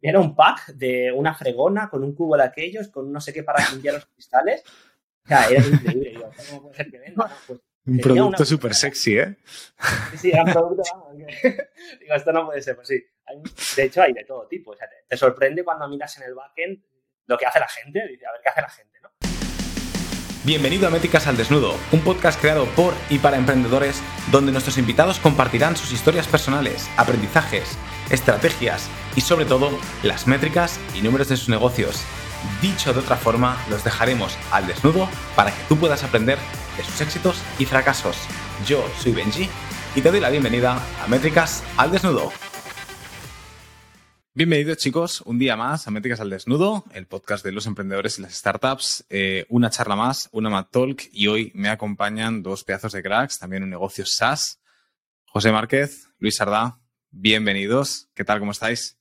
era un pack de una fregona con un cubo de aquellos, con no sé qué para limpiar los cristales. O sea, era increíble. Digo, ¿cómo puede ser que venda? Pues un producto súper sexy, ¿eh? Sí, era un producto, vamos, digo, esto no puede ser, pues sí. de hecho, hay de todo tipo. O sea, te, sorprende cuando miras en el backend lo que hace la gente, dice, a ver qué hace la gente, ¿no? Bienvenido a Métricas al Desnudo, un podcast creado por y para emprendedores donde nuestros invitados compartirán sus historias personales, aprendizajes, estrategias y sobre todo las métricas y números de sus negocios. Dicho de otra forma, los dejaremos al desnudo para que tú puedas aprender de sus éxitos y fracasos. Yo soy Benji y te doy la bienvenida a Métricas al Desnudo. Bienvenidos chicos, un día más a Métricas al Desnudo, el podcast de los emprendedores y las startups. Eh, una charla más, una Mad Talk y hoy me acompañan dos pedazos de cracks, también un negocio SaaS. José Márquez, Luis Sardá, bienvenidos. ¿Qué tal? ¿Cómo estáis?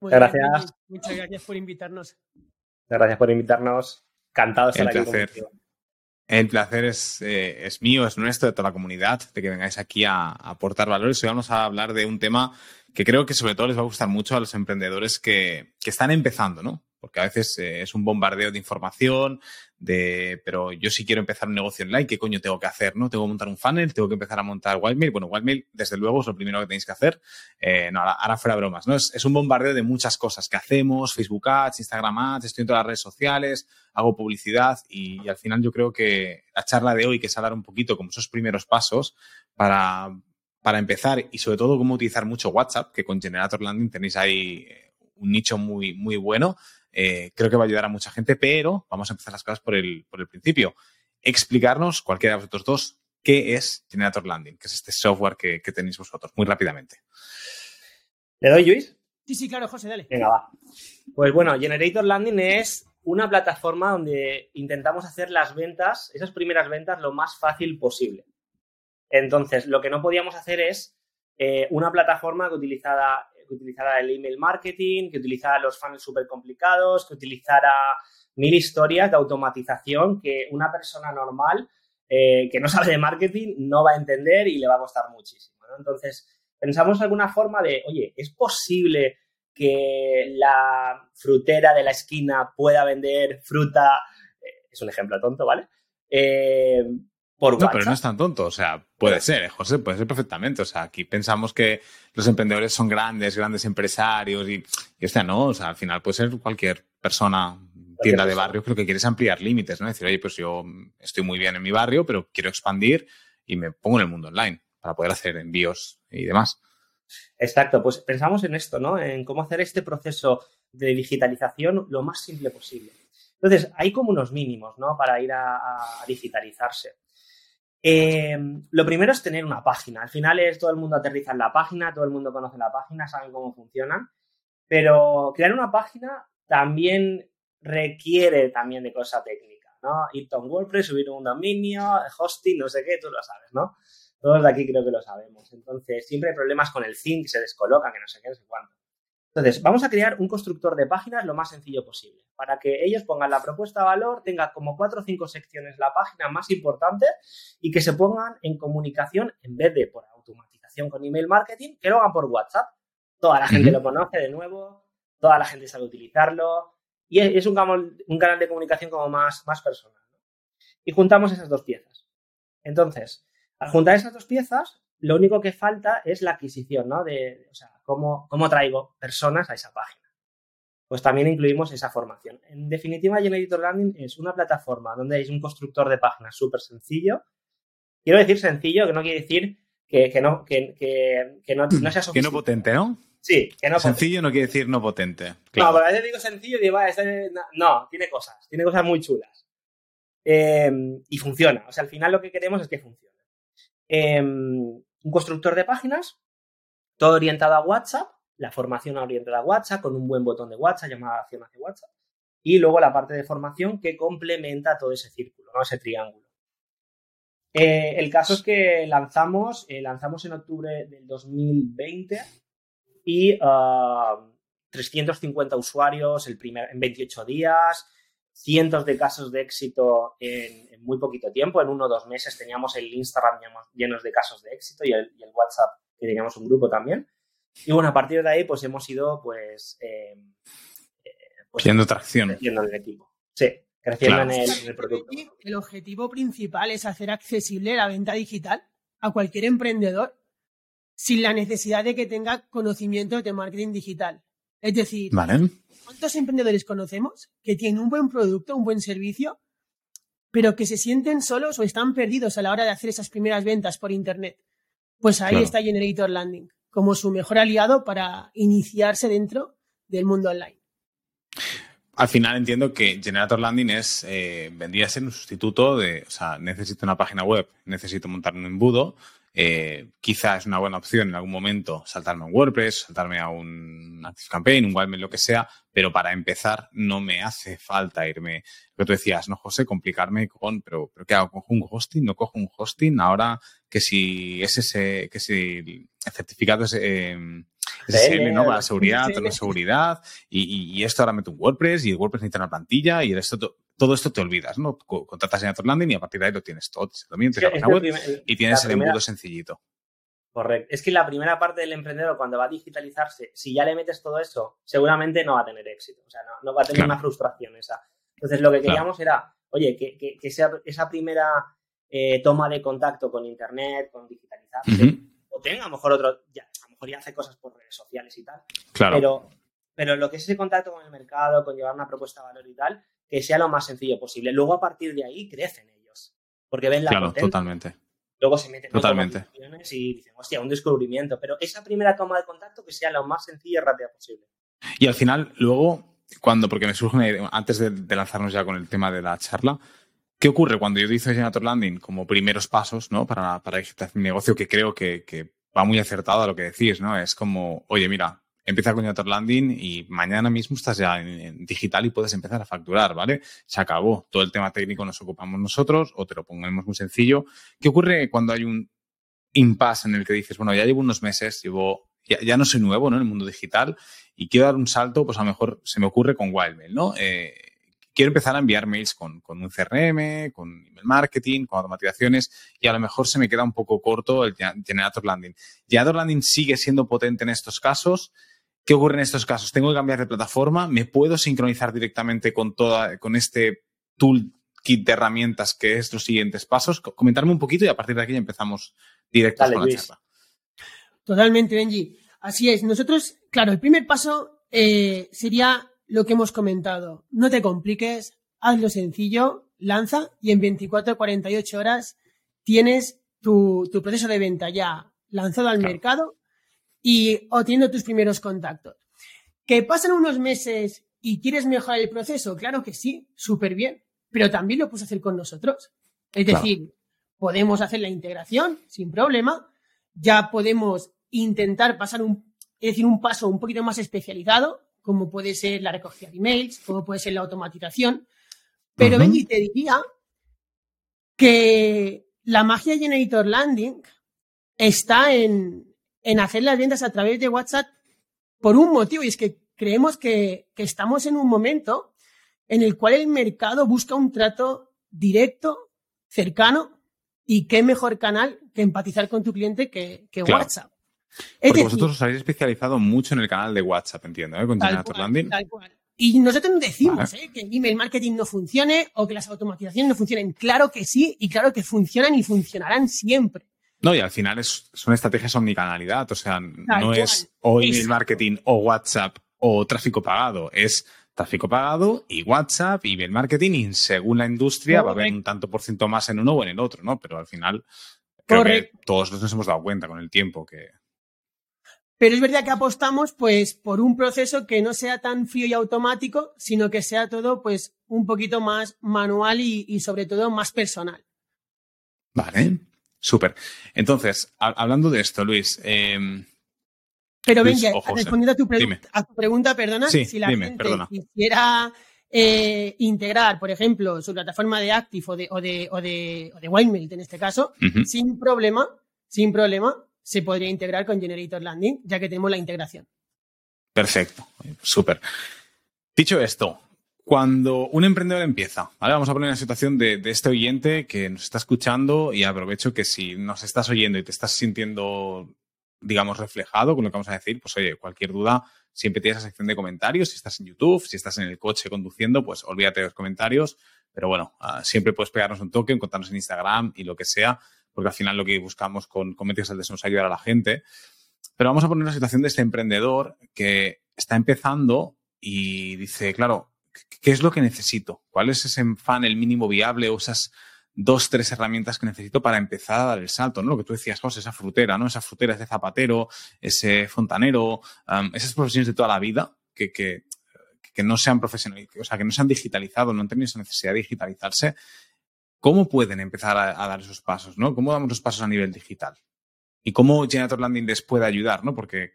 Muchas gracias. Muchas gracias por invitarnos. Muchas gracias por invitarnos. Encantados de estar aquí El placer es, eh, es, mío, es nuestro, de toda la comunidad, de que vengáis aquí a, a, aportar valores. Hoy vamos a hablar de un tema que creo que sobre todo les va a gustar mucho a los emprendedores que, que están empezando, ¿no? Porque a veces eh, es un bombardeo de información, pero yo si quiero empezar un negocio online, ¿qué coño tengo que hacer? ¿No? Tengo que montar un funnel, tengo que empezar a montar Wildmail. Bueno, Wildmail, desde luego, es lo primero que tenéis que hacer. Eh, no, ahora, fuera bromas, ¿no? Es, un bombardeo de muchas cosas que hacemos, Facebook Ads, Instagram Ads, estoy en todas las redes sociales, hago publicidad y, al final yo creo que la charla de hoy, que es hablar un poquito como esos primeros pasos para, para empezar y sobre todo cómo utilizar mucho WhatsApp, que con Generator Landing tenéis ahí eh, un nicho muy, muy bueno. Eh, creo que va a ayudar a mucha gente, pero vamos a empezar las cosas por el, por el principio. Explicarnos, cualquiera de vosotros dos, qué es Generator Landing, que es este software que, que tenéis vosotros, muy rápidamente. ¿Le doy, Luis? Sí, sí, claro, José, dale. Venga, va. Pues bueno, Generator Landing es una plataforma donde intentamos hacer las ventas, esas primeras ventas, lo más fácil posible. Entonces, lo que no podíamos hacer es eh, una plataforma que utilizara, que utilizara el email marketing, que utilizara los funnels súper complicados, que utilizara mil historias de automatización que una persona normal eh, que no sabe de marketing no va a entender y le va a costar muchísimo. Entonces, pensamos alguna forma de, oye, ¿es posible que la frutera de la esquina pueda vender fruta? Eh, es un ejemplo tonto, ¿vale? Eh, no, pero no es tan tonto. O sea, puede ser, ¿eh, José, puede ser perfectamente. O sea, aquí pensamos que los emprendedores son grandes, grandes empresarios y, y este no. O sea, al final puede ser cualquier persona, tienda de barrio, creo que quieres ampliar límites, ¿no? Decir, oye, pues yo estoy muy bien en mi barrio, pero quiero expandir y me pongo en el mundo online para poder hacer envíos y demás. Exacto, pues pensamos en esto, ¿no? En cómo hacer este proceso de digitalización lo más simple posible. Entonces, hay como unos mínimos, ¿no? Para ir a, a digitalizarse. Eh, lo primero es tener una página. Al final es todo el mundo aterriza en la página, todo el mundo conoce la página, saben cómo funciona. Pero crear una página también requiere también de cosa técnica, ¿no? Ir a un WordPress, subir un dominio, hosting, no sé qué, tú lo sabes, ¿no? Todos de aquí creo que lo sabemos. Entonces, siempre hay problemas con el thing, se descoloca, que no sé qué, no sé cuánto. Entonces, vamos a crear un constructor de páginas lo más sencillo posible, para que ellos pongan la propuesta de valor, tenga como cuatro o cinco secciones la página más importante y que se pongan en comunicación en vez de por automatización con email marketing, que lo hagan por WhatsApp. Toda la gente lo conoce de nuevo, toda la gente sabe utilizarlo y es un, un canal de comunicación como más, más personal. ¿no? Y juntamos esas dos piezas. Entonces, al juntar esas dos piezas, lo único que falta es la adquisición, ¿no? De, o sea, cómo, cómo traigo personas a esa página. Pues también incluimos esa formación. En definitiva, Generator Landing es una plataforma donde hay un constructor de páginas súper sencillo. Quiero decir sencillo, que no quiere decir que, que no, que, que, que no, no, sea sofisticado. Que no potente, ¿no? Sí, que no Sencillo potente. no quiere decir no potente. Claro. No, pero a veces digo sencillo y digo, este, no, tiene cosas, tiene cosas muy chulas. Eh, y funciona. O sea, al final lo que queremos es que funcione. Eh, un constructor de páginas todo orientado a WhatsApp, la formación orientada a WhatsApp con un buen botón de WhatsApp, llamada acción hacia WhatsApp, y luego la parte de formación que complementa todo ese círculo, ¿no? ese triángulo. Eh, el caso es que lanzamos, eh, lanzamos en octubre del 2020 y uh, 350 usuarios el primer, en 28 días, cientos de casos de éxito en, en, muy poquito tiempo, en uno o dos meses teníamos el Instagram llenos de casos de éxito y el, y el WhatsApp que teníamos un grupo también. Y bueno, a partir de ahí, pues hemos ido, pues. Eh, pues tracción. Creciendo en el equipo. Sí, creciendo en, el, producto. El objetivo principal es hacer accesible la venta digital a cualquier emprendedor sin la necesidad de que tenga conocimiento de marketing digital. Es decir, ¿cuántos emprendedores conocemos que tienen un buen producto, un buen servicio, pero que se sienten solos o están perdidos a la hora de hacer esas primeras ventas por Internet? Pues ahí está Generator Landing como su mejor aliado para iniciarse dentro del mundo online. Al final entiendo que Generator Landing es, eh, vendría a ser un sustituto de, o sea, necesito una página web, necesito montar un embudo, eh, quizá es una buena opción en algún momento saltarme a un WordPress, saltarme a un ActiveCampaign, un Wildmail, lo que sea, pero para empezar no me hace falta irme. Lo que tú decías, no, José, complicarme con, pero, pero ¿qué hago? ¿Cojo un hosting? ¿No cojo un hosting? Ahora que si es ese, que si el certificado es eh, SSL, ¿no? Para la seguridad, la seguridad, y, y, esto ahora meto un WordPress y el WordPress necesita una plantilla y esto todo esto te olvidas, ¿no? Contratas en Ator Landing y a partir de ahí lo tienes todo. Tienes la web y tienes el embudo sencillito. Correcto. Es que la primera parte del emprendedor, cuando va a digitalizarse, si ya le metes todo eso, seguramente no va a tener éxito. O sea, no, va a tener una frustración esa. Entonces, lo que queríamos era, oye, que, sea esa primera eh, toma de contacto con Internet, con digitalizarse, o tenga a lo mejor otro, ya, mejor ya hace cosas por redes sociales y tal. Claro. Pero, pero lo que es ese contacto con el mercado, con llevar una propuesta de valor y tal, que sea lo más sencillo posible. Luego, a partir de ahí, crecen ellos. Porque ven la Claro, totalmente. Luego se meten totalmente. y dicen, hostia, un descubrimiento. Pero esa primera toma de contacto que sea lo más sencilla y rápida posible. Y al final, luego, cuando, porque me surge una idea, antes de, lanzarnos ya con el tema de la charla, ¿Qué ocurre cuando yo hice Generator Landing como primeros pasos ¿no? para, para mi negocio? Que creo que, que, va muy acertado a lo que decís, ¿no? Es como, oye, mira, empieza con Generator Landing y mañana mismo estás ya en, digital y puedes empezar a facturar, ¿vale? Se acabó. Todo el tema técnico nos ocupamos nosotros o te lo pongamos muy sencillo. ¿Qué ocurre cuando hay un impasse en el que dices, bueno, ya llevo unos meses, llevo, ya, no soy nuevo, ¿no? En el mundo digital y quiero dar un salto, pues a lo mejor se me ocurre con Wildmail, ¿no? Eh, quiero empezar a enviar mails con, con, un CRM, con email marketing, con automatizaciones y a lo mejor se me queda un poco corto el Generator Landing. Generator Landing sigue siendo potente en estos casos. ¿Qué ocurre en estos casos? ¿Tengo que cambiar de plataforma? ¿Me puedo sincronizar directamente con toda, con este toolkit de herramientas que es los siguientes pasos? Comentarme un poquito y a partir de aquí ya empezamos directo con la charla. Totalmente, Benji. Así es. Nosotros, claro, el primer paso eh, sería lo que hemos comentado. No te compliques, hazlo sencillo, lanza y en 24 o 48 horas tienes tu, proceso de venta ya lanzado al mercado y obteniendo tus primeros contactos. ¿Que pasan unos meses y quieres mejorar el proceso? Claro que sí, súper bien, pero también lo puedes hacer con nosotros. Es decir, podemos hacer la integración sin problema, ya podemos intentar pasar un, decir, un paso un poquito más especializado, como puede ser la recogida de emails, como puede ser la automatización. Pero Benji, te diría que la magia Generator Landing está en, en hacer las ventas a través de WhatsApp por un motivo, y es que creemos que, estamos en un momento en el cual el mercado busca un trato directo, cercano, y qué mejor canal que empatizar con tu cliente que, WhatsApp. Porque vosotros os habéis especializado mucho en el canal de WhatsApp, entiendo, ¿eh? con Generator Landing. Y nosotros no decimos ¿eh? que el email marketing no funcione o que las automatizaciones no funcionen. Claro que sí y claro que funcionan y funcionarán siempre. No, y al final es, son estrategias omnicanalidad. O sea, no es o email marketing o WhatsApp o tráfico pagado. Es tráfico pagado y WhatsApp y email marketing y según la industria va a haber un tanto por ciento más en uno o en el otro, ¿no? Pero al final creo que todos nos hemos dado cuenta con el tiempo que... Pero es verdad que apostamos pues por un proceso que no sea tan frío y automático, sino que sea todo pues un poquito más manual y, y sobre todo más personal. Vale. Súper. Entonces, hablando de esto, Luis. Eh, Pero ven, respondiendo a tu, pregunta, perdona, si la gente quisiera eh, integrar, por ejemplo, su plataforma de Active o de, o de, o de, o de en este caso, sin problema, sin problema, se podría integrar con Generator Landing, ya que tenemos la integración. Perfecto, súper. Dicho esto, cuando un emprendedor empieza, ¿vale? Vamos a poner la situación de, este oyente que nos está escuchando y aprovecho que si nos estás oyendo y te estás sintiendo digamos, reflejado con lo que vamos a decir, pues oye, cualquier duda, siempre tienes esa sección de comentarios. Si estás en YouTube, si estás en el coche conduciendo, pues olvídate de los comentarios. Pero bueno, uh, siempre puedes pegarnos un toque, encontrarnos en Instagram y lo que sea, porque al final lo que buscamos con Cometis es nos ayudar a la gente. Pero vamos a poner una situación de este emprendedor que está empezando y dice, claro, ¿qué es lo que necesito? ¿Cuál es ese funnel mínimo viable o esas dos, tres herramientas que necesito para empezar a dar el salto, ¿no? Lo que tú decías, José, esa frutera, ¿no? Esa frutera, ese zapatero, ese fontanero, esas profesiones de toda la vida que, que, que no sean profesionales, o sea, que no se han digitalizado, no han tenido esa necesidad de digitalizarse. ¿Cómo pueden empezar a, dar esos pasos, ¿no? ¿Cómo damos los pasos a nivel digital? Y cómo Generator Landing les puede ayudar, ¿no? Porque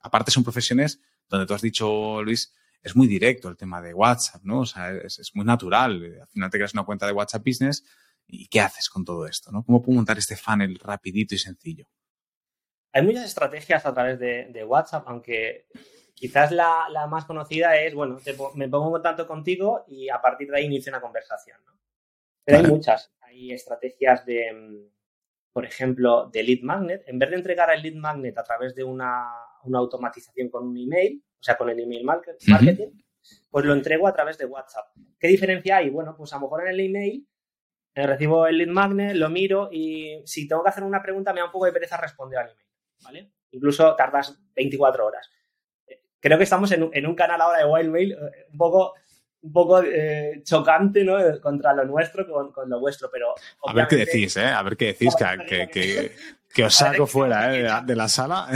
aparte son profesiones donde tú has dicho, Luis, es muy directo el tema de WhatsApp, ¿no? O sea, es, muy natural. Al final te creas una cuenta de WhatsApp Business ¿Y qué haces con todo esto? ¿no? ¿Cómo puedo montar este funnel rapidito y sencillo? Hay muchas estrategias a través de, WhatsApp, aunque quizás la, más conocida es, bueno, me pongo en contacto contigo y a partir de ahí inicio una conversación. ¿no? Pero hay muchas. Hay estrategias de, por ejemplo, de lead magnet. En vez de entregar el lead magnet a través de una, una automatización con un email, o sea, con el email marketing, uh -huh. pues lo entrego a través de WhatsApp. ¿Qué diferencia hay? Bueno, pues a lo mejor en el email eh, recibo el lead magnet, lo miro y si tengo que hacer una pregunta me da un poco de pereza responder al email, ¿vale? Incluso tardas 24 horas. Creo que estamos en un, en un canal ahora de Wildmail eh, un poco, un poco eh, chocante, ¿no? Contra lo nuestro con, con, lo vuestro, pero... A ver qué decís, ¿eh? A ver qué decís, que, que, que, que os saco fuera, ¿eh? De la, de la sala.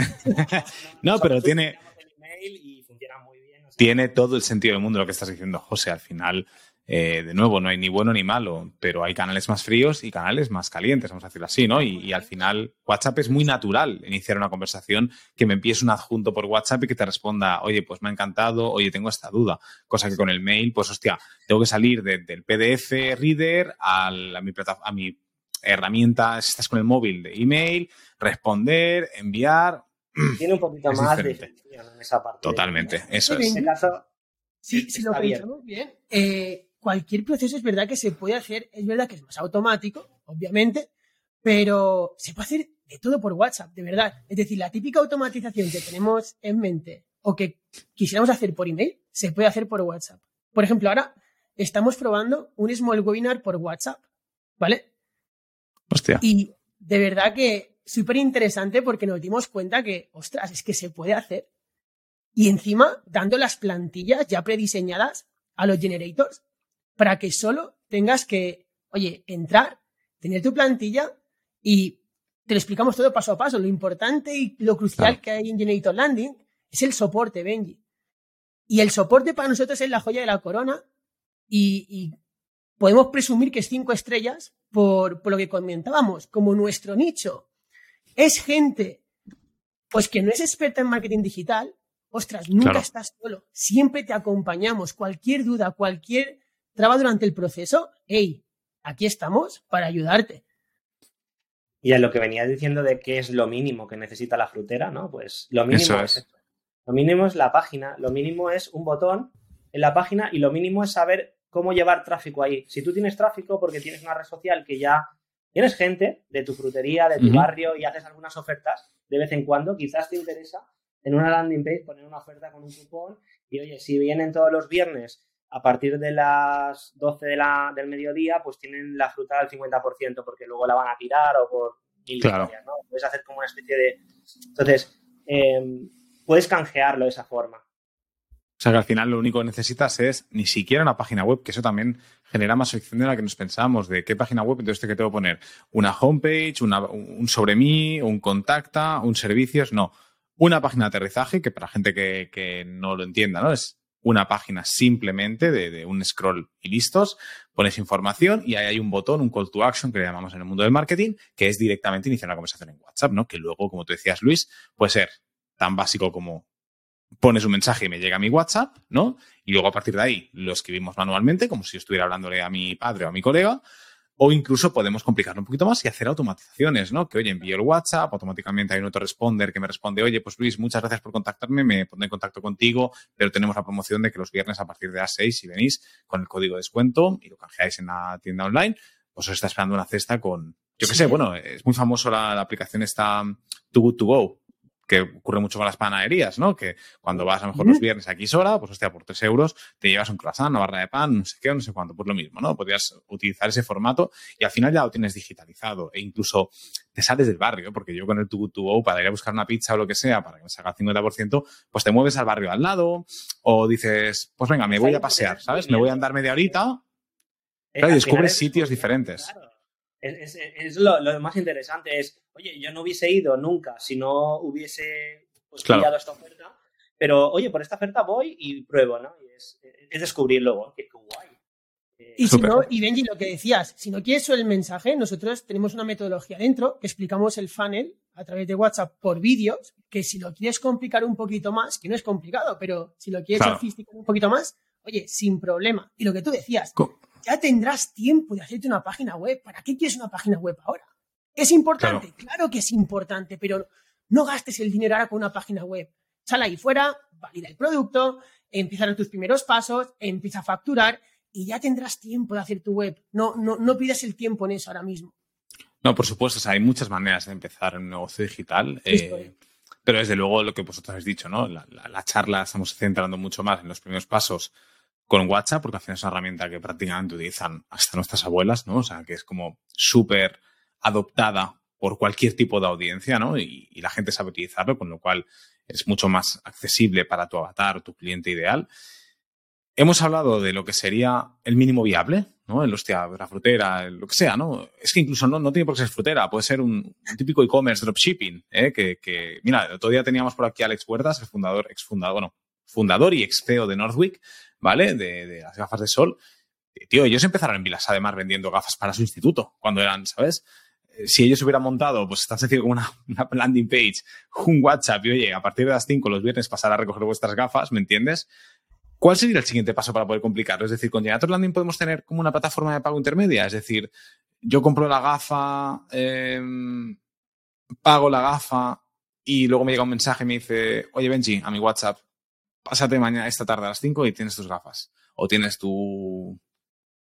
no, pero tiene... Tiene todo el sentido del mundo lo que estás diciendo, José. Al final, eh, de nuevo, no hay ni bueno ni malo, pero hay canales más fríos y canales más calientes, vamos a decirlo así, ¿no? Y, y, al final, WhatsApp es muy natural iniciar una conversación que me envíes un adjunto por WhatsApp y que te responda, oye, pues me ha encantado, oye, tengo esta duda. Cosa que con el mail, pues hostia, tengo que salir de, del PDF Reader a, la, a, mi a mi herramienta, si estás con el móvil, de email, responder, enviar. Tiene un poquito más diferente. de en esa parte. Totalmente, eso es. En ese caso, sí, si lo pensamos bien, eh, cualquier proceso es verdad que se puede hacer, es verdad que es más automático, obviamente, pero se puede hacer de todo por WhatsApp, de verdad. Es decir, la típica automatización que tenemos en mente o que quisiéramos hacer por email, se puede hacer por WhatsApp. Por ejemplo, ahora estamos probando un small webinar por WhatsApp, ¿vale? Hostia. Y de verdad que súper interesante porque nos dimos cuenta que, ostras, es que se puede hacer. Y encima, dando las plantillas ya prediseñadas a los generators para que solo tengas que, oye, entrar, tener tu plantilla y te lo explicamos todo paso a paso. Lo importante y lo crucial claro. que hay en Generator Landing es el soporte, Benji. Y el soporte para nosotros es la joya de la corona y, y podemos presumir que es cinco estrellas por, por, lo que comentábamos, como nuestro nicho es gente pues que no es experta en marketing digital, ostras, nunca claro. estás solo, siempre te acompañamos, cualquier duda, cualquier traba durante el proceso, hey, aquí estamos para ayudarte. Y a lo que venías diciendo de qué es lo mínimo que necesita la frutera, ¿no? Pues lo mínimo Eso es. es lo mínimo es la página, lo mínimo es un botón en la página y lo mínimo es saber cómo llevar tráfico ahí. Si tú tienes tráfico porque tienes una red social que ya tienes gente de tu frutería, de tu uh -huh. barrio y haces algunas ofertas de vez en cuando, quizás te interesa en una landing page poner una oferta con un cupón y oye, si vienen todos los viernes a partir de las 12 de la, del mediodía, pues tienen la fruta al 50% porque luego la van a tirar o por mil claro. historias, ¿no? Puedes hacer como una especie de... Entonces, eh, puedes canjearlo de esa forma. O sea que al final lo único que necesitas es ni siquiera una página web, que eso también genera más fricción de la que nos pensamos, de qué página web, entonces que tengo que poner una homepage, una, un sobre mí, un contacta, un servicios, no. Una página de aterrizaje, que para gente que, que no lo entienda, ¿no? Es una página simplemente de, un scroll y listos, pones información y ahí hay un botón, un call to action que le llamamos en el mundo del marketing, que es directamente iniciar una conversación en WhatsApp, ¿no? Que luego, como tú decías, Luis, puede ser tan básico como pones un mensaje y me llega a mi WhatsApp, ¿no? Y luego a partir de ahí lo escribimos manualmente, como si estuviera hablándole a mi padre o a mi colega, o incluso podemos complicarlo un poquito más y hacer automatizaciones, ¿no? Que, oye, envío el WhatsApp, automáticamente hay un autoresponder que me responde, oye, pues Luis, muchas gracias por contactarme, me pondré en contacto contigo, pero tenemos la promoción de que los viernes a partir de las 6, si venís con el código de descuento y lo canjeáis en la tienda online, pues os está esperando una cesta con, yo qué sí. sé, bueno, es muy famoso la, la aplicación esta Too Good To Go, que ocurre mucho con las panaderías, ¿no? Que cuando vas a lo mejor los viernes aquí sola, pues hostia, por tres euros te llevas un croissant, una barra de pan, no sé qué, no sé cuánto, pues lo mismo, ¿no? Podrías utilizar ese formato y al final ya lo tienes digitalizado e incluso te sales del barrio, porque yo con el Too To Go para ir a buscar una pizza o lo que sea, para que me salga el 50%, pues te mueves al barrio al lado o dices, pues venga, me voy a pasear, ¿sabes? Me voy a andar media horita. Eh, claro, y descubres sitios diferentes. Es, lo, más interesante, es, oye, yo no hubiese ido nunca si no hubiese pues, pillado esta oferta, pero oye, por esta oferta voy y pruebo, ¿no? Y es, descubrir luego, qué guay. Y si no, y Benji, lo que decías, si no quieres el mensaje, nosotros tenemos una metodología dentro que explicamos el funnel a través de WhatsApp por vídeos, que si lo quieres complicar un poquito más, que no es complicado, pero si lo quieres sofisticar un poquito más, oye, sin problema. Y lo que tú decías, ya tendrás tiempo de hacerte una página web. ¿Para qué quieres una página web ahora? ¿Es importante? Claro. que es importante, pero no gastes el dinero ahora con una página web. Sal ahí fuera, valida el producto, empieza a tus primeros pasos, empieza a facturar y ya tendrás tiempo de hacer tu web. No, no, no pidas el tiempo en eso ahora mismo. No, por supuesto, hay muchas maneras de empezar un negocio digital. Eh, pero desde luego lo que vosotros habéis dicho, ¿no? La, la, charla estamos centrando mucho más en los primeros pasos con WhatsApp, porque al final es una herramienta que prácticamente utilizan hasta nuestras abuelas, ¿no? O sea, que es como súper adoptada por cualquier tipo de audiencia, ¿no? Y, la gente sabe utilizarlo, con lo cual es mucho más accesible para tu avatar, tu cliente ideal. Hemos hablado de lo que sería el mínimo viable, ¿no? El hostia, la frutera, lo que sea, ¿no? Es que incluso no, no tiene por qué ser frutera, puede ser un, típico e-commerce dropshipping, ¿eh? Que, que, mira, el otro día teníamos por aquí a Alex Huertas, el fundador, ex fundador, bueno, fundador y ex CEO de Northwick, ¿vale? De, las gafas de sol. Tío, ellos empezaron en Vilas además vendiendo gafas para su instituto cuando eran, ¿sabes? Eh, si ellos hubieran montado, pues tan sencillo como una, una, landing page, un WhatsApp y oye, a partir de las 5 los viernes pasar a recoger vuestras gafas, ¿me entiendes? ¿Cuál sería el siguiente paso para poder complicarlo? Es decir, con Generator Landing podemos tener como una plataforma de pago intermedia. Es decir, yo compro la gafa, em, pago la gafa y luego me llega un mensaje y me dice, oye Benji, a mi WhatsApp, pásate mañana, esta tarde a las 5 y tienes tus gafas. O tienes tu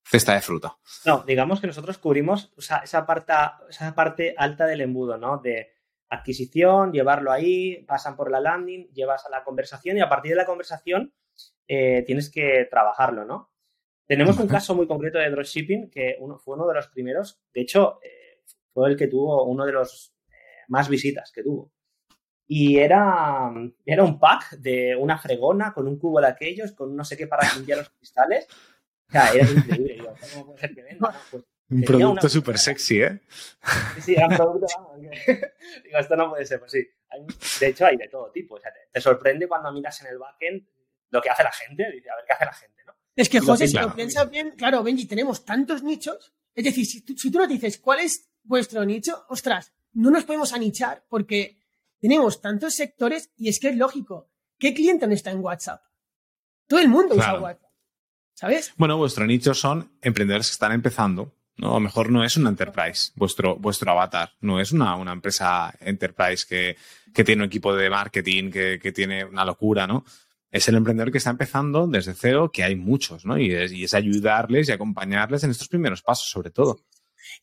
cesta de fruta. No, digamos que nosotros cubrimos esa, parte, esa parte alta del embudo, ¿no? De adquisición, llevarlo ahí, pasan por la landing, llevas a la conversación y a partir de la conversación eh, tienes que trabajarlo, ¿no? Tenemos un caso muy concreto de dropshipping que uno, fue uno de los primeros, de hecho, eh, fue el que tuvo uno de los eh, más visitas que tuvo. Y era, era un pack de una fregona con un cubo de aquellos, con no sé qué para limpiar los cristales. O sea, era increíble. ¿cómo puede ser que venda? Pues un producto súper sexy, ¿eh? Sí, sí, era un producto. Digo, esto no puede ser. Pues sí. de hecho, hay de todo tipo. O sea, te, sorprende cuando miras en el backend lo que hace la gente. Dice, a ver qué hace la gente, ¿no? Es que, José, si lo piensas bien, claro, Benji, tenemos tantos nichos. Es decir, si tú, si tú nos dices cuál es vuestro nicho, ostras, no nos podemos anichar porque tenemos tantos sectores y es que es lógico. ¿Qué cliente no está en WhatsApp? Todo el mundo usa WhatsApp. ¿Sabes? Bueno, vuestro nicho son emprendedores que están empezando. ¿no? A lo mejor no es una enterprise, vuestro, vuestro avatar. No es una, una empresa enterprise que, que, tiene un equipo de marketing, que, que, tiene una locura, ¿no? Es el emprendedor que está empezando desde cero, que hay muchos, ¿no? Y es, y es ayudarles y acompañarles en estos primeros pasos, sobre todo.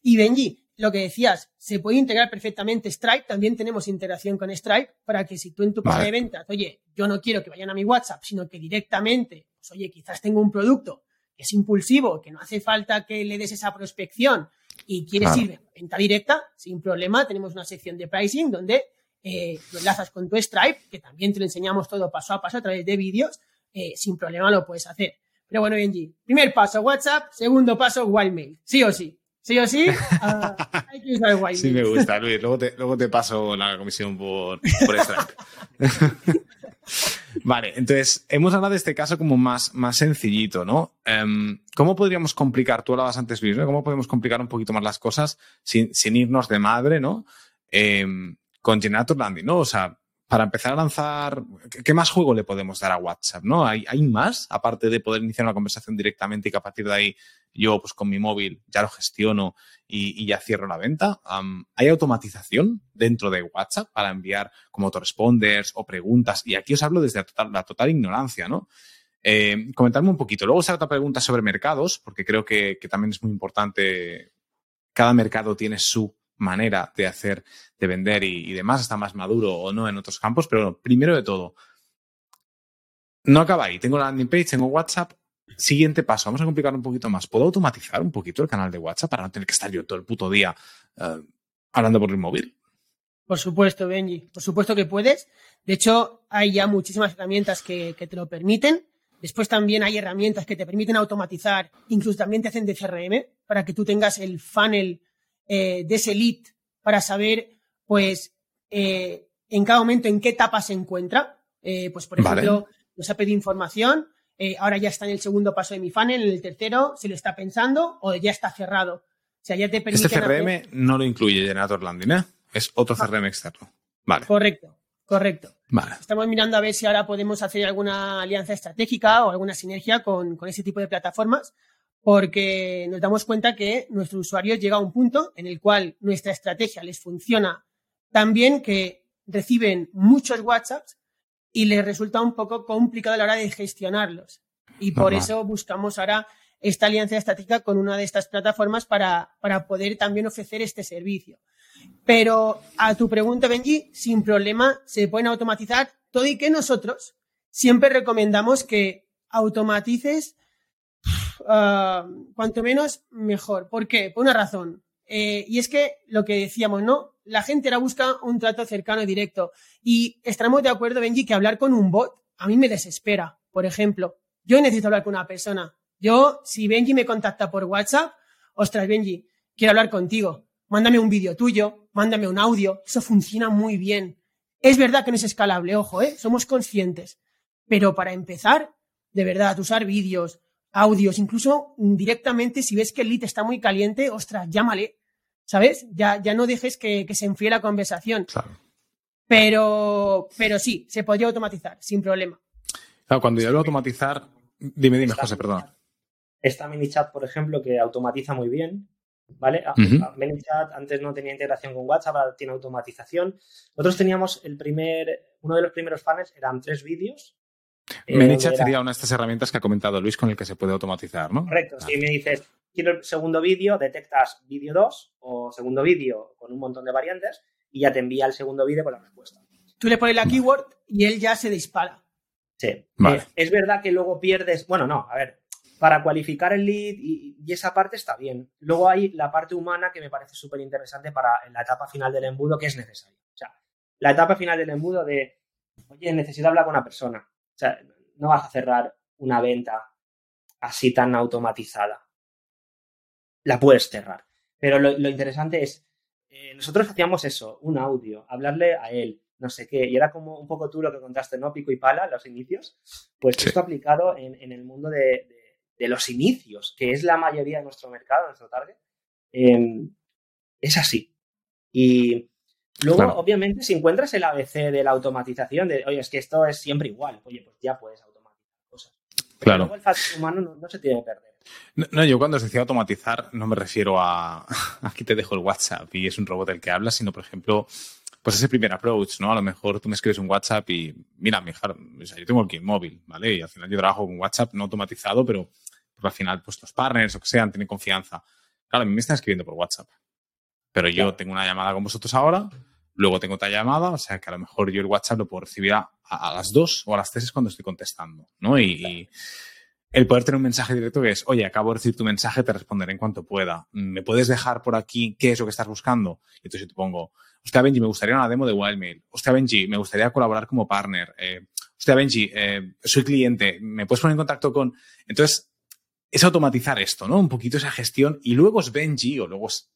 Y Benji, lo que decías, se puede integrar perfectamente Stripe, también tenemos integración con Stripe para que si tú en tu página de ventas, oye, yo no quiero que vayan a mi WhatsApp, sino que directamente, pues oye, quizás tengo un producto que es impulsivo, que no hace falta que le des esa prospección y quieres ir a venta directa, sin problema, tenemos una sección de pricing donde eh, lo enlazas con tu Stripe, que también te lo enseñamos todo paso a paso a través de vídeos, eh, sin problema lo puedes hacer. Pero bueno, Benji, primer paso WhatsApp, segundo paso Wildmail, sí o sí. Sí o sí, uh, hay que usar Wildmail. Sí, me gusta, Luis. Luego te, luego te paso la comisión por, por vale, entonces hemos hablado de este caso como más, más sencillito, ¿no? Um, ¿Cómo podríamos complicar, tú hablabas antes, Luis, ¿no? ¿Cómo podemos complicar un poquito más las cosas sin, sin irnos de madre, ¿no? Eh, con Generator Landing, ¿no? O sea, para empezar a lanzar, ¿qué más juego le podemos dar a WhatsApp? ¿no? ¿Hay, ¿Hay, más, aparte de poder iniciar una conversación directamente y que a partir de ahí yo, pues con mi móvil, ya lo gestiono y, ya cierro la venta? ¿Hay automatización dentro de WhatsApp para enviar como autoresponders o preguntas? Y aquí os hablo desde la total, ignorancia, ¿no? Eh, comentarme un poquito. Luego os otra pregunta sobre mercados, porque creo que, también es muy importante. Cada mercado tiene su manera de hacer, de vender y, y demás, está más maduro o no en otros campos, pero bueno, primero de todo, no acaba ahí. Tengo la landing page, tengo WhatsApp. Siguiente paso, vamos a complicar un poquito más. ¿Puedo automatizar un poquito el canal de WhatsApp para no tener que estar yo todo el puto día eh, hablando por el móvil? Por supuesto, Benji. Por supuesto que puedes. De hecho, hay ya muchísimas herramientas que, que te lo permiten. Después también hay herramientas que te permiten automatizar, incluso también te hacen de CRM para que tú tengas el funnel eh, de ese lead para saber, pues, eh, en cada momento en qué etapa se encuentra. Eh, pues, por Vale. ejemplo, nos ha pedido información, eh, ahora ya está en el segundo paso de mi funnel, en el tercero se lo está pensando o ya está cerrado. O sea, ya te permite. Este CRM no lo incluye Generator Landing, ¿eh? Es otro CRM externo. Vale, Correcto, correcto. vale. Estamos mirando a ver si ahora podemos hacer alguna alianza estratégica o alguna sinergia con, con ese tipo de plataformas, porque nos damos cuenta que nuestros usuarios llega a un punto en el cual nuestra estrategia les funciona tan bien que reciben muchos WhatsApps y les resulta un poco complicado a la hora de gestionarlos. Y por Normal. eso buscamos ahora esta alianza estratégica con una de estas plataformas para, para poder también ofrecer este servicio. Pero a tu pregunta, Benji, sin problema se pueden automatizar todo y que nosotros siempre recomendamos que automatices ah, cuanto menos mejor. ¿Por qué? Por una razón. Eh, y es que lo que decíamos, ¿no? La gente ahora busca un trato cercano y directo. Y estaremos de acuerdo, Benji, que hablar con un bot a mí me desespera. Por ejemplo, yo necesito hablar con una persona. Yo, si Benji me contacta por WhatsApp, ostras, Benji, quiero hablar contigo. Mándame un vídeo tuyo, mándame un audio. Eso funciona muy bien. Es verdad que no es escalable, ojo, ¿eh? Somos conscientes. Pero para empezar, de verdad, usar vídeos, audios, incluso directamente, si ves que el lead está muy caliente, ostras, llámale. ¿Sabes? Ya, ya no dejes que, que se enfríe la conversación. Claro. Pero, pero sí, se podría automatizar, sin problema. Claro, cuando yo hablo de automatizar, dime, dime, José, perdona. Está ManyChat, por ejemplo, que automatiza muy bien. ¿Vale? A- Ujú. a- ManyChat antes no tenía integración con WhatsApp, ahora tiene automatización. Nosotros teníamos el primer, uno de los primeros funnels eran tres vídeos. Eh, ManyChat sería una de estas herramientas que ha comentado Luis con el que se puede automatizar, ¿no? Correcto, Ah, si me dices, quiero el segundo vídeo, detectas vídeo 2 o segundo vídeo con un montón de variantes y ya te envía el segundo vídeo con la respuesta. Tú le pones la keyword y él ya se dispara. Sí. Vale. Eh, es verdad que luego pierdes, bueno, no, a ver, para cualificar el lead y, y esa parte está bien. Luego hay la parte humana que me parece súper interesante para en la etapa final del embudo que es necesaria. O sea, la etapa final del embudo de, oye, necesito hablar con una persona. O sea, no vas a cerrar una venta así tan automatizada. La puedes cerrar. Pero lo, lo interesante es, eh, nosotros hacíamos eso, un audio, hablarle a él, no sé qué, y era como un poco tú lo que contaste, ¿no? Pico y pala, los inicios. Pues Sí. esto aplicado en, en el mundo de, de- de los inicios, que es la mayoría de nuestro mercado, nuestro target, eh, es así. Y luego, Claro. obviamente, si encuentras el ABC de la automatización, de, oye, es que esto es siempre igual, oye, pues ya puedes automatizar cosas. Pero Claro. luego el factor humano no, no se tiene que perder. No, no, yo cuando os decía automatizar no me refiero a aquí te dejo el WhatsApp y es un robot el que habla, sino, por ejemplo, pues ese primer approach, ¿no? A lo mejor tú me escribes un WhatsApp y, mira, mejor, o sea, yo tengo aquí el móvil, ¿vale? Y al final yo trabajo con WhatsApp no automatizado, pero porque al final, pues los partners o que sean tienen confianza. Claro, a mí me están escribiendo por WhatsApp, pero yo Claro. tengo una llamada con vosotros ahora, luego tengo otra llamada, o sea que a lo mejor yo el WhatsApp lo puedo recibir a, las dos o a las tres es cuando estoy contestando, ¿no? Y, y el poder tener un mensaje directo que es, oye, acabo de recibir tu mensaje, te responderé en cuanto pueda. ¿Me puedes dejar por aquí qué es lo que estás buscando? Y entonces yo te pongo, hostia, Benji, me gustaría una demo de Wildmail. Hostia, Benji, me gustaría colaborar como partner. Eh, hostia, Benji, eh, soy cliente, ¿me puedes poner en contacto con...? Entonces, es automatizar esto, ¿no? Un poquito esa gestión y luego es Benji o luego es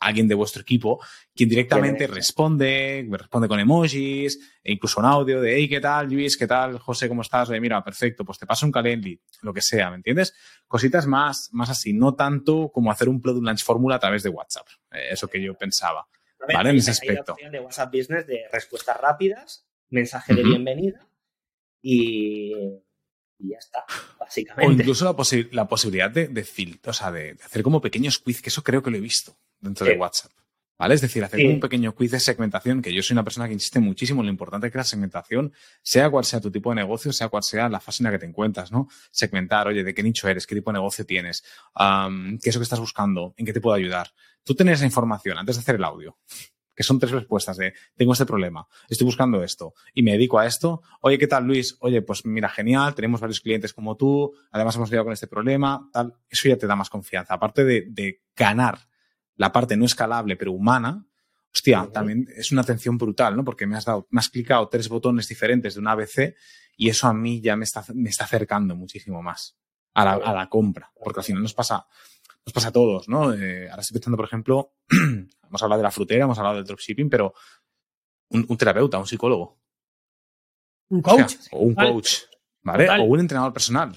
alguien de vuestro equipo quien directamente responde, responde con emojis, e incluso un audio de, hey, ¿qué tal, Luis? ¿Qué tal, José? ¿Cómo estás? Oye, mira, perfecto, pues te paso un calendly, lo que sea, ¿me entiendes? Cositas más, más así, no tanto como hacer un product launch fórmula a través de WhatsApp. Eh, eso que yo pensaba. Vale, en ese hay- hay la aspecto. opción de WhatsApp Business de respuestas rápidas, mensaje de Ujú. bienvenida y, y ya está, O básicamente. incluso la, posi- la posibilidad de, de filtro, o sea, de, de hacer como pequeños quiz, que eso creo que lo he visto dentro Sí. de WhatsApp. ¿Vale? Es decir, hacer un pequeño quiz de segmentación, que yo soy una persona que insiste muchísimo en lo importante que la segmentación, sea cual sea tu tipo de negocio, sea cual sea la fase en la que te encuentras, ¿no? Segmentar, oye, ¿de qué nicho eres? ¿Qué tipo de negocio tienes? ¿Qué es lo que estás buscando? ¿En qué te puedo ayudar? Tú tienes esa información antes de hacer el audio, que son tres respuestas de, tengo este problema, estoy buscando esto y me dedico a esto. Oye, ¿qué tal, Luis? Oye, pues mira, genial, tenemos varios clientes como tú, además hemos lidiado con este problema, tal. Eso ya te da más confianza. Aparte de, de ganar la parte no escalable, pero humana, hostia, también es una atención brutal, ¿no? Porque me has dado, me has clicado tres botones diferentes de una ABC y eso a mí ya me está, me está acercando muchísimo más a la, a la compra. Porque al final nos pasa, nos pasa a todos, ¿no? Eh, ahora estoy pensando, por ejemplo, hemos hablado de la frutera, hemos hablado del dropshipping, pero un, terapeuta, un psicólogo. Un coach. O, un coach, ¿vale? O un entrenador personal.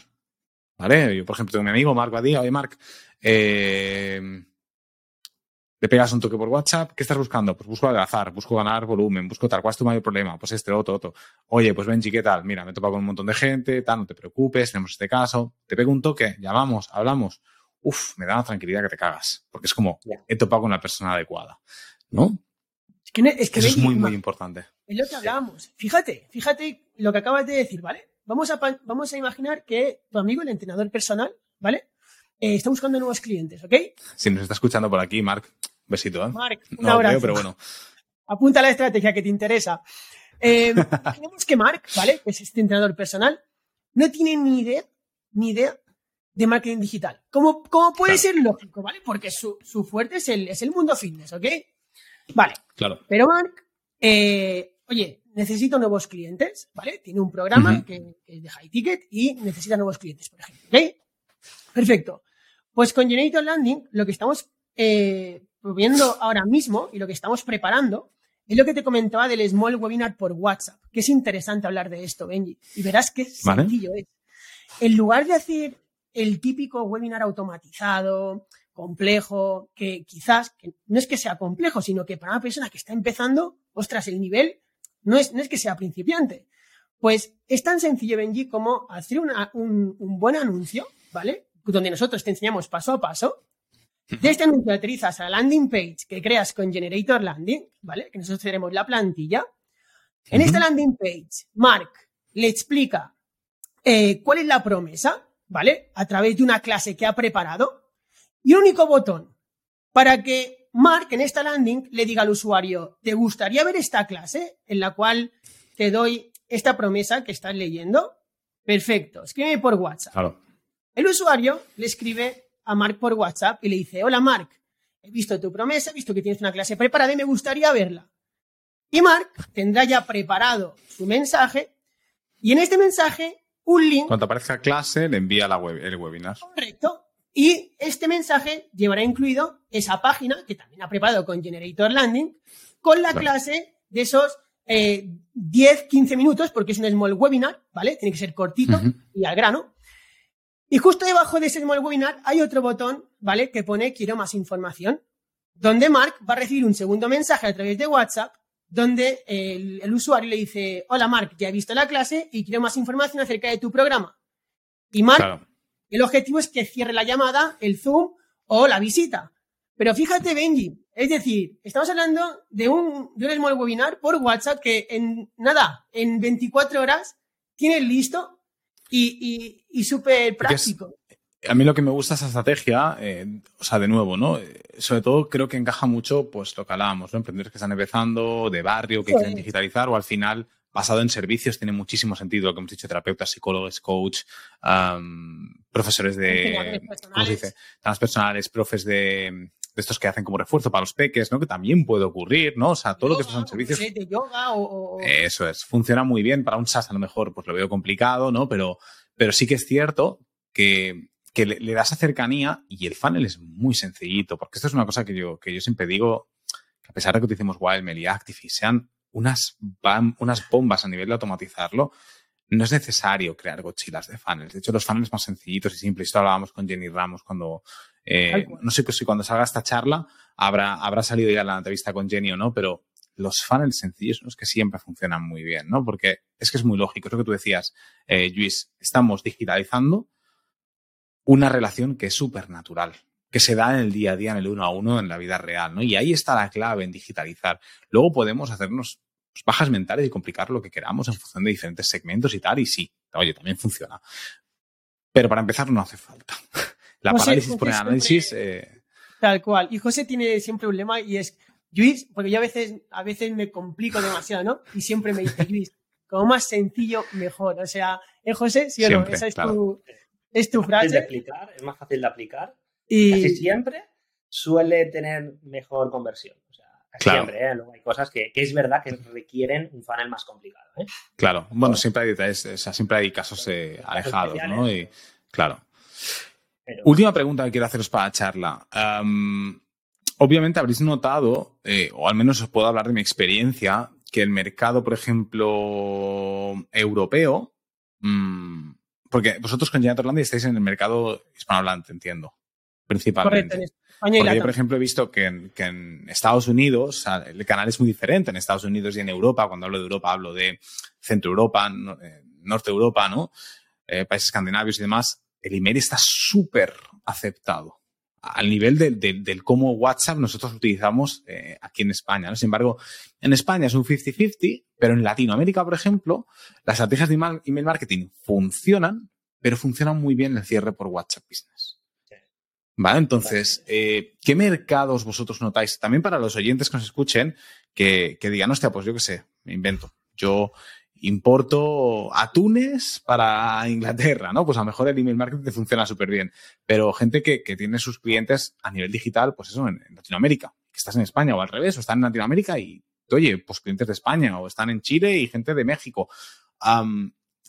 ¿Vale? Yo, por ejemplo, tengo mi amigo Marc Badía, oye, Marc, eh, le pegas un toque por WhatsApp, ¿qué estás buscando? Pues busco adelgazar, busco ganar volumen, busco tal, ¿cuál es tu mayor problema? Pues este, otro, otro. Oye, pues Benji, ¿qué tal? Mira, me he topado con un montón de gente, tal, no te preocupes, tenemos este caso, te pego un toque, llamamos, hablamos. Uf, me da una tranquilidad que te cagas, porque es como, he topado con la persona adecuada, ¿no? Es que, es que Eso es muy, muy importante. Es lo que hablábamos. Fíjate, fíjate lo que acabas de decir, ¿vale? Vamos a, vamos a imaginar que tu amigo, el entrenador personal, ¿vale? Eh, está buscando nuevos clientes, ¿ok? Si nos está escuchando por aquí, Marc, Besito, ¿eh? Marc, un abrazo. pero bueno. Apunta la estrategia que te interesa. Eh, que Marc, ¿vale? Que es este entrenador personal, no tiene ni idea, ni idea de marketing digital. Como, como puede ser lógico, ¿vale? Porque su, fuerte es el, es el mundo fitness, ¿ok? Vale. Claro. Pero Marc, eh, oye, necesito nuevos clientes, ¿vale? Tiene un programa que, es de high ticket y necesita nuevos clientes, por ejemplo, ¿ok? Perfecto. Pues con Generator Landing lo que estamos eh, viendo ahora mismo y lo que estamos preparando es lo que te comentaba del Small Webinar por WhatsApp, que es interesante hablar de esto, Benji. Y verás qué sencillo es. En lugar de hacer el típico webinar automatizado, complejo, que quizás que no es que sea complejo, sino que para una persona que está empezando, ostras, el nivel no es, no es que sea principiante. Pues es tan sencillo, Benji, como hacer un, un buen anuncio, ¿vale? Donde nosotros te enseñamos paso a paso de este anuncio aterrizas a la landing page que creas con Generator Landing, ¿vale? Que nosotros tenemos la plantilla. En esta landing page, Mark le explica eh, cuál es la promesa, ¿vale? A través de una clase que ha preparado. Y un único botón para que Mark en esta landing le diga al usuario, ¿te gustaría ver esta clase en la cual te doy esta promesa que estás leyendo? Perfecto, escribe por WhatsApp. Claro. El usuario le escribe a Mark por WhatsApp y le dice, hola Mark, he visto tu promesa, he visto que tienes una clase preparada y me gustaría verla. Y Mark tendrá ya preparado su mensaje y en este mensaje un link. Cuando aparezca clase, le envía la web, el webinar. Correcto. Y este mensaje llevará incluido esa página que también ha preparado con Generator Landing con la clase de esos 10, eh, 15 minutos, porque es un small webinar, ¿vale? Tiene que ser cortito y al grano. Y justo debajo de ese small webinar hay otro botón, ¿vale? Que pone quiero más información, donde Mark va a recibir un segundo mensaje a través de WhatsApp, donde el, usuario le dice, hola Mark, ya he visto la clase y quiero más información acerca de tu programa. Y Mark, el objetivo es que cierre la llamada, el Zoom o la visita. Pero fíjate, Benji, es decir, estamos hablando de un, de un small webinar por WhatsApp que en nada, en 24 horas tiene listo y, y, súper práctico. A mí lo que me gusta esa estrategia, eh, o sea, de nuevo, ¿no? Eh, sobre todo creo que encaja mucho, pues lo que hablábamos, ¿no? Emprendedores que están empezando, de barrio, que quieren digitalizar, o al final, basado en servicios, tiene muchísimo sentido lo que hemos dicho, terapeutas, psicólogos, coach, profesores de, ¿cómo se dice? Transpersonales, profes de, de estos que hacen como refuerzo para los peques, ¿no? Que también puede ocurrir, ¿no? O sea, todo lo que son servicios. De yoga o, Eso es. Funciona muy bien. Para un SaaS a lo mejor pues lo veo complicado, ¿no? Pero, pero sí que es cierto que, que le, das das cercanía y el funnel es muy sencillito, porque esto es una cosa que yo, que yo siempre digo, que a pesar de que utilicemos Wildmail y Active y sean unas, unas bombas a nivel de automatizarlo, no es necesario crear gochilas de funnels. De hecho, los funnels más sencillitos y simples, esto hablábamos con Jenny Ramos cuando, eh, no sé si cuando salga esta charla habrá, habrá salido ya la entrevista con Jenny o no, pero los funnels sencillos son los que siempre funcionan muy bien, ¿no? Porque es que es muy lógico, es lo que tú decías, eh, Luis, estamos digitalizando una relación que es súper natural. que se da en el día a día, en el uno a uno, en la vida real, ¿no? Y ahí está la clave en digitalizar. Luego podemos hacernos pues, bajas mentales y complicar lo que queramos en función de diferentes segmentos y tal, y sí, oye, también funciona. Pero para empezar no hace falta. La José, parálisis por el análisis... siempre- eh, Tal cual. Y José tiene siempre un lema y es, Luis, porque yo a veces, a veces me complico demasiado, ¿no? Y siempre me dice, Luis, como más sencillo, mejor. O sea, ¿eh, José? ¿Sí o no? Siempre, Esa es, claro. tu, es tu Es fácil de frase. explicar, es más fácil de aplicar. Casi Y siempre suele tener mejor conversión. O sea, casi Claro. siempre, ¿eh? Luego hay cosas que, que es verdad que requieren un funnel más complicado. ¿eh? Claro, bueno, siempre hay o sea, siempre hay casos eh, alejados, ¿no? Y, claro. Pero, Última pregunta que quiero haceros para la charla. Am, obviamente habréis notado, eh, o al menos os puedo hablar de mi experiencia, que el mercado, por ejemplo, europeo, mm, porque vosotros con Giant Orlando estáis en el mercado hispanohablante, entiendo, principalmente. correcto, en España y Porque yo, por ejemplo, he visto que en, que en Estados Unidos el canal es muy diferente. En Estados Unidos y en Europa, cuando hablo de Europa, hablo de Centro Europa, no- eh, Norte Europa, ¿no? Eh, países escandinavios y demás. El email está súper aceptado. Al nivel del, cómo WhatsApp nosotros utilizamos eh, aquí en España. ¿no? Sin embargo, en España es un 50-50, pero en Latinoamérica, por ejemplo, las estrategias de email email marketing funcionan, pero funcionan muy bien el cierre por WhatsApp Business. Vale, entonces, eh, ¿qué mercados vosotros notáis? También para los oyentes que nos escuchen, que, que digan, hostia, pues yo qué sé, me invento. Yo importo atunes para Inglaterra, ¿no? Pues a lo mejor el email marketing te funciona súper bien. Pero gente que, tiene sus clientes a nivel digital, pues eso, en, Latinoamérica, que estás en España o al revés, o están en Latinoamérica y, oye, pues clientes de España o están en Chile y gente de México.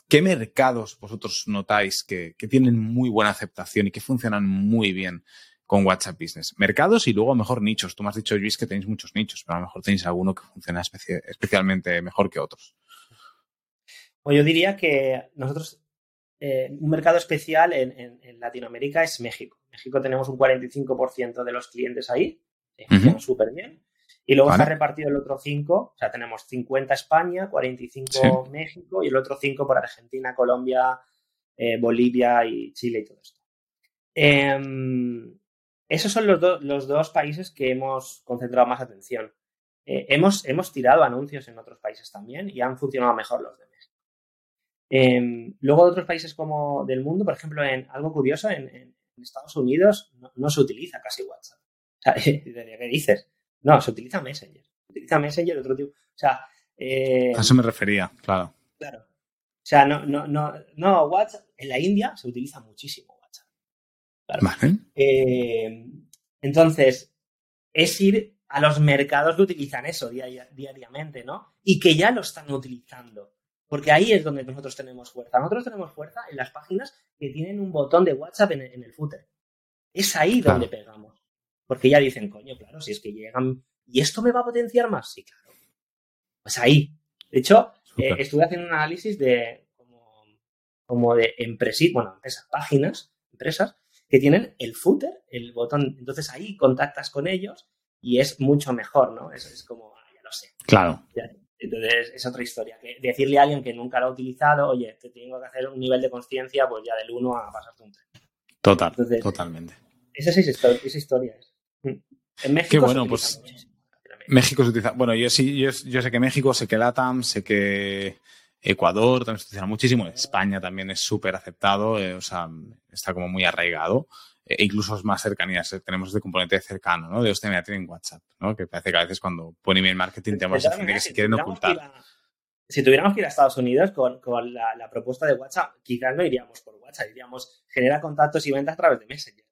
¿Qué mercados vosotros notáis que, tienen muy buena aceptación y que funcionan muy bien con WhatsApp Business? Mercados y luego a lo mejor nichos. Tú me has dicho, Luis, que tenéis muchos nichos, pero a lo mejor tenéis alguno que funciona especi- especialmente mejor que otros. Pues yo diría que nosotros, eh, un mercado especial en, en- en Latinoamérica es México. En México tenemos un 45% de los clientes ahí, que funciona súper bien. Y luego Vale. está repartido el otro 5, o sea, tenemos 50 España, 45 México y el otro 5 por Argentina, Colombia, eh, Bolivia y Chile y todo esto. Em, esos son los, do- los dos países que hemos concentrado más atención. Eh, hemos, hemos tirado anuncios en otros países también y han funcionado mejor los de Em, luego de otros países como del mundo, por ejemplo, en algo curioso, en, Estados Unidos no, no se utiliza casi WhatsApp. O sea, ¿qué dices? No, se utiliza Messenger. Se utiliza Messenger, otro tipo. O sea, eh, A eso me refería, claro. Claro. O sea, no, no, no, no, WhatsApp, en la India se utiliza muchísimo WhatsApp. Claro. Vale. Eh, entonces, es ir a los mercados que utilizan eso diaria- diariamente, ¿no? Y que ya lo están utilizando. Porque ahí es donde nosotros tenemos fuerza. Nosotros tenemos fuerza en las páginas que tienen un botón de WhatsApp en el, en el footer. Es ahí Claro. donde pegamos. Porque ya dicen, coño, claro, si es que llegan. ¿Y esto me va a potenciar más? Sí, claro. Pues ahí. De hecho, eh, estuve haciendo un análisis de como, como de empresas, bueno, empresas, páginas, empresas que tienen el footer, el botón. Entonces ahí contactas con ellos y es mucho mejor, ¿no? Es, es como, ah, ya lo sé. Claro. Entonces es otra historia. Que decirle a alguien que nunca lo ha utilizado, oye, te tengo que hacer un nivel de conciencia, pues ya del 1 a pasarte un 3. Total, Entonces, totalmente. Esa es esa histo- esa historia. es. En México Qué se bueno, utiliza pues, muchísimo. México se utiliza. Bueno, yo sí, yo, yo sé que México, sé que LATAM, sé que Ecuador también se utiliza muchísimo. España también es súper aceptado, eh, o sea, está como muy arraigado. E incluso es más cercanías, tenemos este componente cercano, ¿no? De hostia, mira, tienen WhatsApp, ¿no? Que parece que a veces cuando pone email marketing tenemos todas gente que se si quieren ocultar. a- si tuviéramos que ir a Estados Unidos con, con la, la propuesta de WhatsApp, quizás no iríamos por WhatsApp, iríamos genera contactos y ventas a través de Messenger.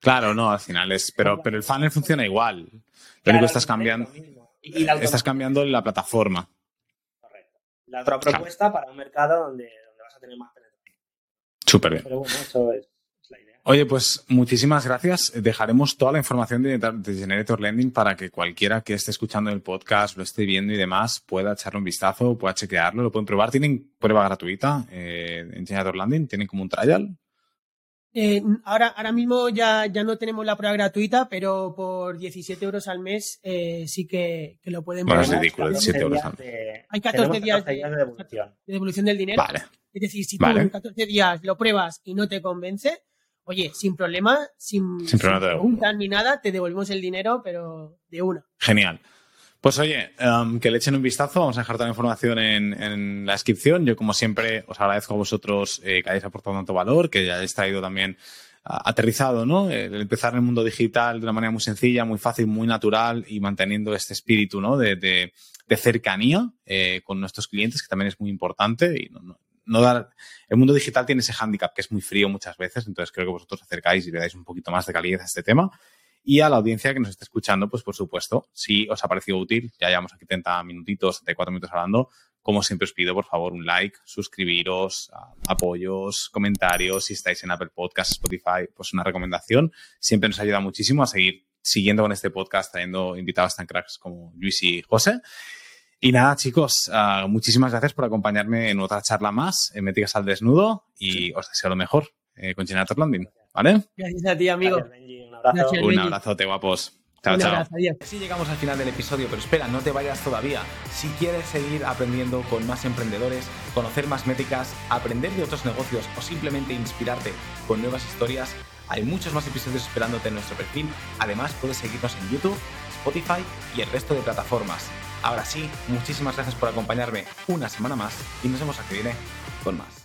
Claro, no, al final es, pero, pero el funnel funciona igual. Lo Claro, único que estás cambiando. Y, la estás cambiando la plataforma. correcto. La otra propuesta para un mercado donde, donde vas a tener más penetración. Súper bien. Pero bueno, eso es, la. Oye, pues muchísimas gracias. Dejaremos toda la información de, de Generator Lending para que cualquiera que esté escuchando el podcast, lo esté viendo y demás, pueda echarle un vistazo, pueda chequearlo, lo pueden probar. Tienen prueba gratuita eh, en Generator Landing, tienen como un trial. Eh, ahora, ahora mismo ya, ya no tenemos la prueba gratuita, pero por 17 euros al mes eh, sí que, que lo pueden Bueno, es ridículo, Tenemos 17 euros al de- Hay 14 tenemos días 14 días de devolución. de devolución del dinero. Vale, Es decir, si tú Vale. en 14 días lo pruebas y no te convence, oye, sin problema, sin, Sin problema, preguntas ni nada, te devolvemos el dinero, pero de una. Genial. Pues oye, em, que le echen un vistazo, vamos a dejar toda la información en, en la descripción. Yo, como siempre, os agradezco a vosotros eh, que hayáis aportado tanto valor, que hayáis traído también aterrizado, ¿no? El empezar en el mundo digital de una manera muy sencilla, muy fácil, muy natural y manteniendo este espíritu, ¿no? De, de- de cercanía eh, con nuestros clientes, que también es muy importante. Y no, no- no dar, el mundo digital tiene ese hándicap que es muy frío muchas veces, entonces creo que vosotros acercáis y le dais un poquito más de calidez a este tema. Y a la audiencia que nos esté escuchando, pues por supuesto, si os ha parecido útil, ya llevamos aquí 30 minutitos, 34 minutos hablando, como siempre os pido, por favor, un like, suscribiros, apoyos, comentarios, si estáis en Apple Podcasts, Spotify, pues una recomendación. Siempre nos ayuda muchísimo a seguir siguiendo con este podcast, trayendo invitados tan cracks como Luis y José. Y nada, chicos, ah, muchísimas gracias por acompañarme en otra charla más en Métricas al Desnudo y os deseo lo mejor eh, con Generator Landing, ¿vale? Gracias a ti, amigo. Gracias, Benji, un abrazo. Gracias. Un abrazote, guapos. Chao, Un chao. adiós. Así llegamos al final del episodio, pero espera, no te vayas todavía. Si quieres seguir aprendiendo con más emprendedores, conocer más métricas, aprender de otros negocios o simplemente inspirarte con nuevas historias, hay muchos más episodios esperándote en nuestro perfil. Además, puedes seguirnos en YouTube, Spotify y el resto de plataformas. Ahora sí, muchísimas gracias por acompañarme una semana más y nos vemos aquí viene con más.